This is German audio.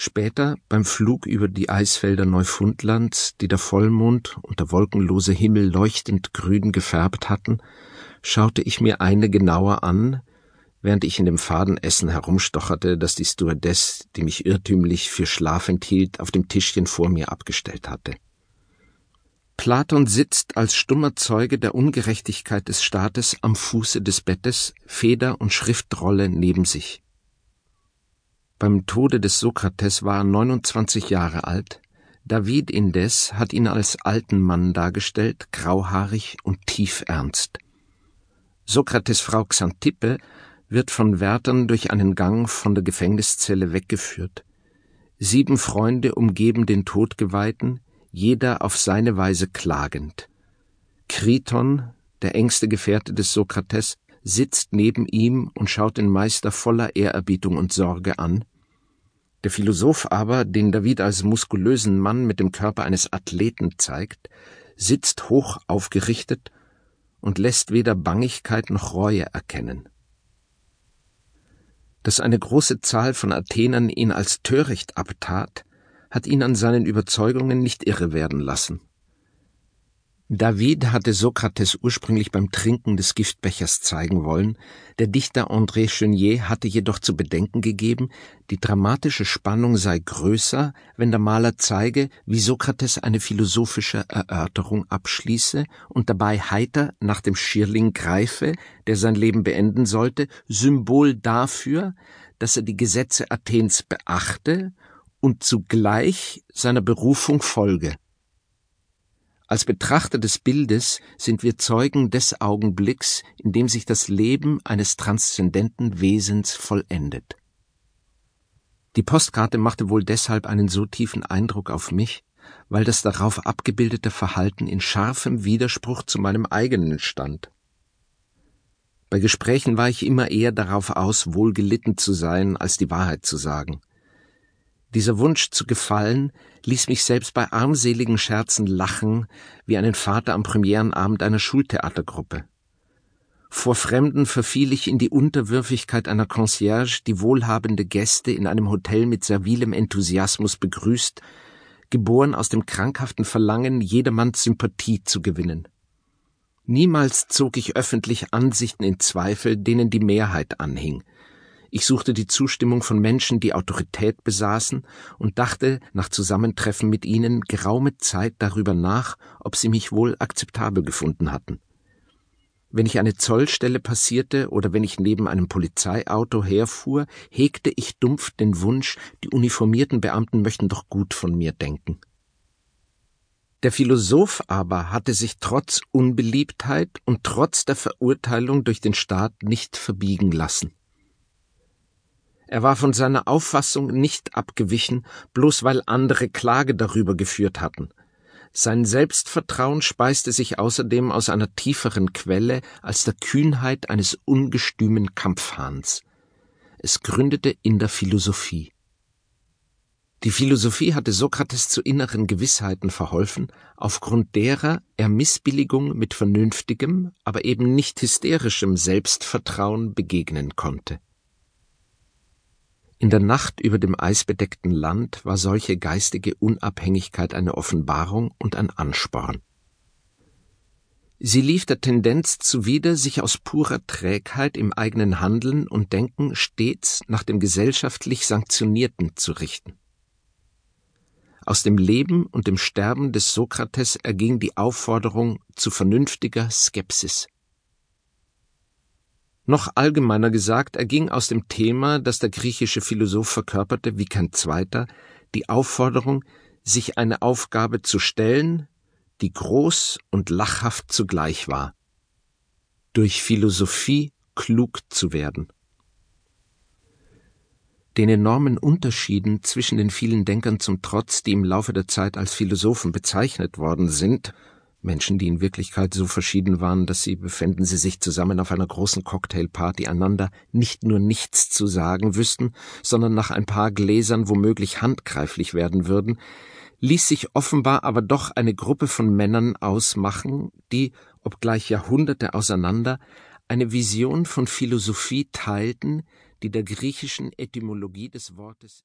Später, beim Flug über die Eisfelder Neufundlands, die der Vollmond und der wolkenlose Himmel leuchtend grün gefärbt hatten, schaute ich mir eine genauer an, während ich in dem faden Essen herumstocherte, das die Stewardess, die mich irrtümlich für schlafend hielt, auf dem Tischchen vor mir abgestellt hatte. Platon sitzt als stummer Zeuge der Ungerechtigkeit des Staates am Fuße des Bettes, Feder und Schriftrolle neben sich. Beim Tode des Sokrates war er 29 Jahre alt. David indes hat ihn als alten Mann dargestellt, grauhaarig und tief ernst. Sokrates Frau Xantippe wird von Wärtern durch einen Gang von der Gefängniszelle weggeführt. Sieben Freunde umgeben den Todgeweihten, jeder auf seine Weise klagend. Kriton, der engste Gefährte des Sokrates, sitzt neben ihm und schaut den Meister voller Ehrerbietung und Sorge an. Der Philosoph aber, den David als muskulösen Mann mit dem Körper eines Athleten zeigt, sitzt hoch aufgerichtet und lässt weder Bangigkeit noch Reue erkennen. Dass eine große Zahl von Athenern ihn als töricht abtat, hat ihn an seinen Überzeugungen nicht irre werden lassen. David hatte Sokrates ursprünglich beim Trinken des Giftbechers zeigen wollen, der Dichter André Chenier hatte jedoch zu bedenken gegeben, die dramatische Spannung sei größer, wenn der Maler zeige, wie Sokrates eine philosophische Erörterung abschließe und dabei heiter nach dem Schirling greife, der sein Leben beenden sollte, Symbol dafür, dass er die Gesetze Athens beachte und zugleich seiner Berufung folge. Als Betrachter des Bildes sind wir Zeugen des Augenblicks, in dem sich das Leben eines transzendenten Wesens vollendet. Die Postkarte machte wohl deshalb einen so tiefen Eindruck auf mich, weil das darauf abgebildete Verhalten in scharfem Widerspruch zu meinem eigenen stand. Bei Gesprächen war ich immer eher darauf aus, wohl gelitten zu sein, als die Wahrheit zu sagen. Dieser Wunsch zu gefallen ließ mich selbst bei armseligen Scherzen lachen, wie einen Vater am Premierenabend einer Schultheatergruppe. Vor Fremden verfiel ich in die Unterwürfigkeit einer Concierge, die wohlhabende Gäste in einem Hotel mit servilem Enthusiasmus begrüßt, geboren aus dem krankhaften Verlangen, jedermanns Sympathie zu gewinnen. Niemals zog ich öffentlich Ansichten in Zweifel, denen die Mehrheit anhing – ich suchte die Zustimmung von Menschen, die Autorität besaßen, und dachte nach Zusammentreffen mit ihnen geraume Zeit darüber nach, ob sie mich wohl akzeptabel gefunden hatten. Wenn ich eine Zollstelle passierte oder wenn ich neben einem Polizeiauto herfuhr, hegte ich dumpf den Wunsch, die uniformierten Beamten möchten doch gut von mir denken. Der Philosoph aber hatte sich trotz Unbeliebtheit und trotz der Verurteilung durch den Staat nicht verbiegen lassen. Er war von seiner Auffassung nicht abgewichen, bloß weil andere Klage darüber geführt hatten. Sein Selbstvertrauen speiste sich außerdem aus einer tieferen Quelle als der Kühnheit eines ungestümen Kampfhahns. Es gründete in der Philosophie. Die Philosophie hatte Sokrates zu inneren Gewissheiten verholfen, aufgrund derer er Missbilligung mit vernünftigem, aber eben nicht hysterischem Selbstvertrauen begegnen konnte. In der Nacht über dem eisbedeckten Land war solche geistige Unabhängigkeit eine Offenbarung und ein Ansporn. Sie lief der Tendenz zuwider, sich aus purer Trägheit im eigenen Handeln und Denken stets nach dem gesellschaftlich Sanktionierten zu richten. Aus dem Leben und dem Sterben des Sokrates erging die Aufforderung zu vernünftiger Skepsis. Noch allgemeiner gesagt erging aus dem Thema, das der griechische Philosoph verkörperte, wie kein zweiter, die Aufforderung, sich eine Aufgabe zu stellen, die groß und lachhaft zugleich war. Durch Philosophie klug zu werden. Den enormen Unterschieden zwischen den vielen Denkern zum Trotz, die im Laufe der Zeit als Philosophen bezeichnet worden sind, Menschen, die in Wirklichkeit so verschieden waren, dass sie, befänden sie sich zusammen auf einer großen Cocktailparty, einander nicht nur nichts zu sagen wüssten, sondern nach ein paar Gläsern womöglich handgreiflich werden würden, ließ sich offenbar aber doch eine Gruppe von Männern ausmachen, die, obgleich Jahrhunderte auseinander, eine Vision von Philosophie teilten, die der griechischen Etymologie des Wortes